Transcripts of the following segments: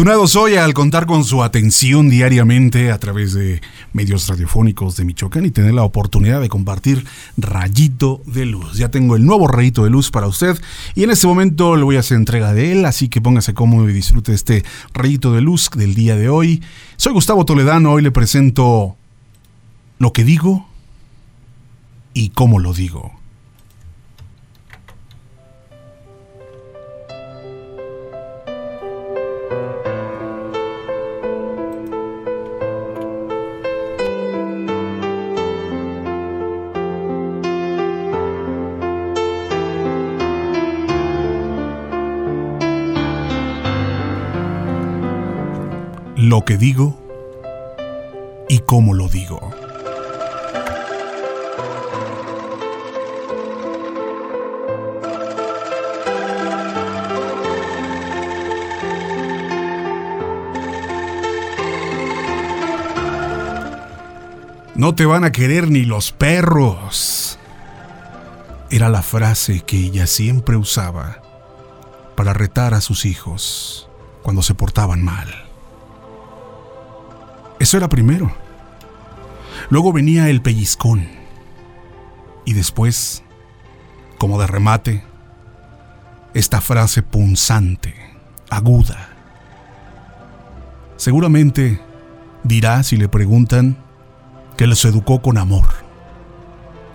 Afortunado soy al contar con su atención diariamente a través de medios radiofónicos de Michoacán y tener la oportunidad de compartir Rayito de Luz. Ya tengo el nuevo Rayito de Luz para usted y en este momento le voy a hacer entrega de él, así que póngase cómodo y disfrute este Rayito de Luz del día de hoy. Soy Gustavo Toledano, hoy le presento lo que digo y cómo lo digo. Lo que digo y cómo lo digo. No te van a querer ni los perros. Era la frase que ella siempre usaba para retar a sus hijos cuando se portaban mal. Eso era primero. Luego venía el pellizcón. Y después, como de remate, esta frase punzante, aguda. Seguramente dirá si le preguntan que los educó con amor.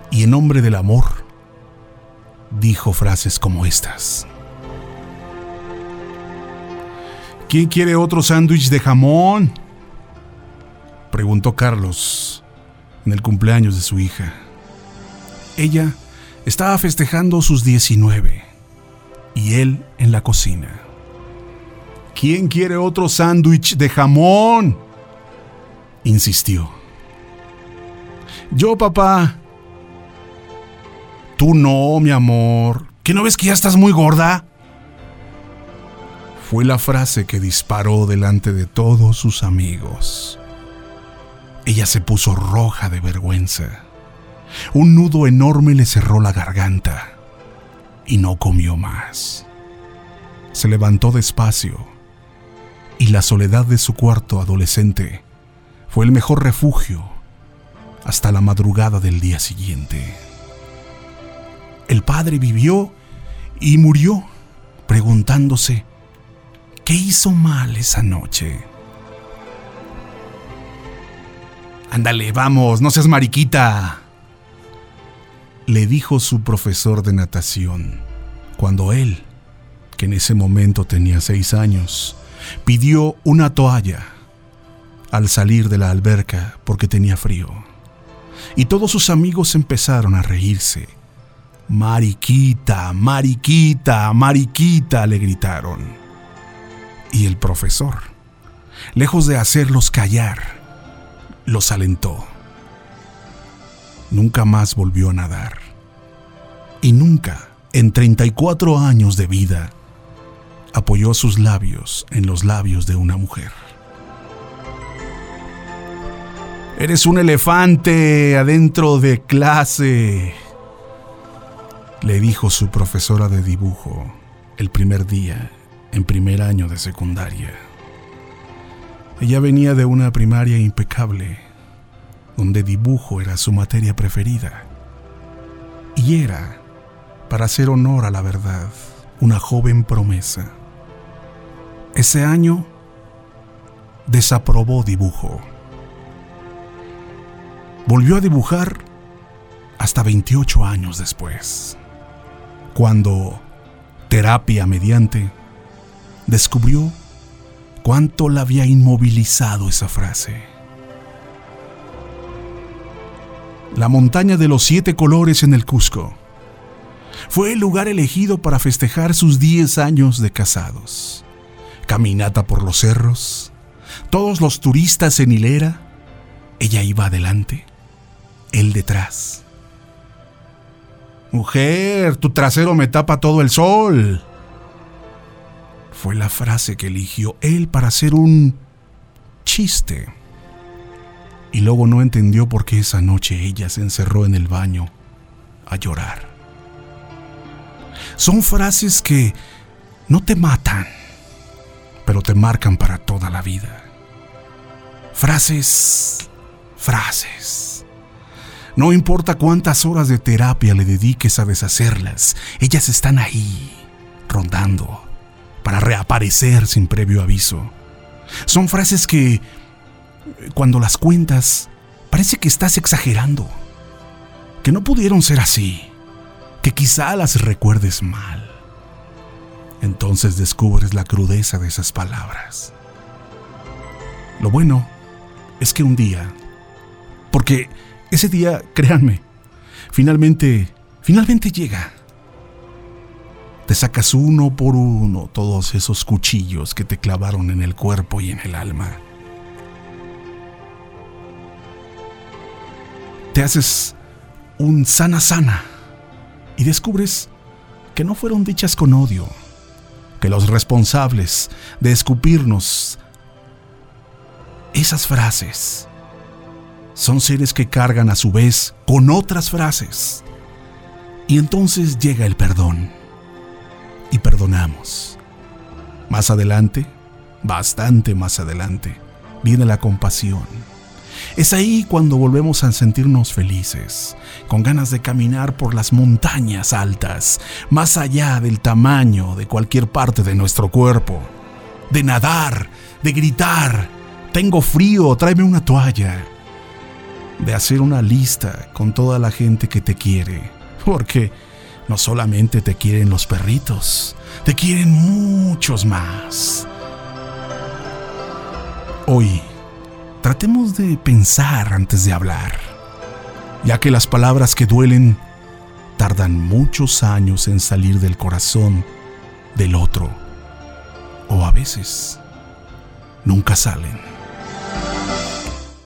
Y en nombre del amor, dijo frases como estas. ¿Quién quiere otro sándwich de jamón? Preguntó Carlos en el cumpleaños de su hija. Ella estaba festejando sus 19 y él en la cocina. ¿Quién quiere otro sándwich de jamón? insistió. Yo, papá. Tú no, mi amor. ¿Que no ves que ya estás muy gorda? Fue la frase que disparó delante de todos sus amigos. Ella se puso roja de vergüenza. Un nudo enorme le cerró la garganta y no comió más. Se levantó despacio y la soledad de su cuarto adolescente fue el mejor refugio hasta la madrugada del día siguiente. El padre vivió y murió preguntándose, ¿qué hizo mal esa noche? Ándale, vamos, no seas mariquita. Le dijo su profesor de natación, cuando él, que en ese momento tenía seis años, pidió una toalla al salir de la alberca porque tenía frío. Y todos sus amigos empezaron a reírse. Mariquita, mariquita, mariquita, le gritaron. Y el profesor, lejos de hacerlos callar, los alentó. Nunca más volvió a nadar. Y nunca, en 34 años de vida, apoyó sus labios en los labios de una mujer. Eres un elefante adentro de clase, le dijo su profesora de dibujo el primer día en primer año de secundaria. Ella venía de una primaria impecable, donde dibujo era su materia preferida. Y era, para hacer honor a la verdad, una joven promesa. Ese año desaprobó dibujo. Volvió a dibujar hasta 28 años después, cuando, terapia mediante, descubrió cuánto la había inmovilizado esa frase. La montaña de los siete colores en el Cusco fue el lugar elegido para festejar sus diez años de casados. Caminata por los cerros, todos los turistas en hilera, ella iba adelante, él detrás. Mujer, tu trasero me tapa todo el sol fue la frase que eligió él para hacer un chiste. Y luego no entendió por qué esa noche ella se encerró en el baño a llorar. Son frases que no te matan, pero te marcan para toda la vida. Frases, frases. No importa cuántas horas de terapia le dediques a deshacerlas, ellas están ahí, rondando, para reaparecer sin previo aviso. Son frases que, cuando las cuentas, parece que estás exagerando, que no pudieron ser así, que quizá las recuerdes mal. Entonces descubres la crudeza de esas palabras. Lo bueno es que un día, porque ese día, créanme, finalmente, finalmente llega. Te sacas uno por uno todos esos cuchillos que te clavaron en el cuerpo y en el alma. Te haces un sana sana y descubres que no fueron dichas con odio, que los responsables de escupirnos esas frases son seres que cargan a su vez con otras frases. Y entonces llega el perdón. Perdonamos. Más adelante, bastante más adelante, viene la compasión. Es ahí cuando volvemos a sentirnos felices, con ganas de caminar por las montañas altas, más allá del tamaño de cualquier parte de nuestro cuerpo, de nadar, de gritar, tengo frío, tráeme una toalla, de hacer una lista con toda la gente que te quiere, porque no solamente te quieren los perritos, te quieren muchos más. Hoy, tratemos de pensar antes de hablar, ya que las palabras que duelen tardan muchos años en salir del corazón del otro, o a veces nunca salen.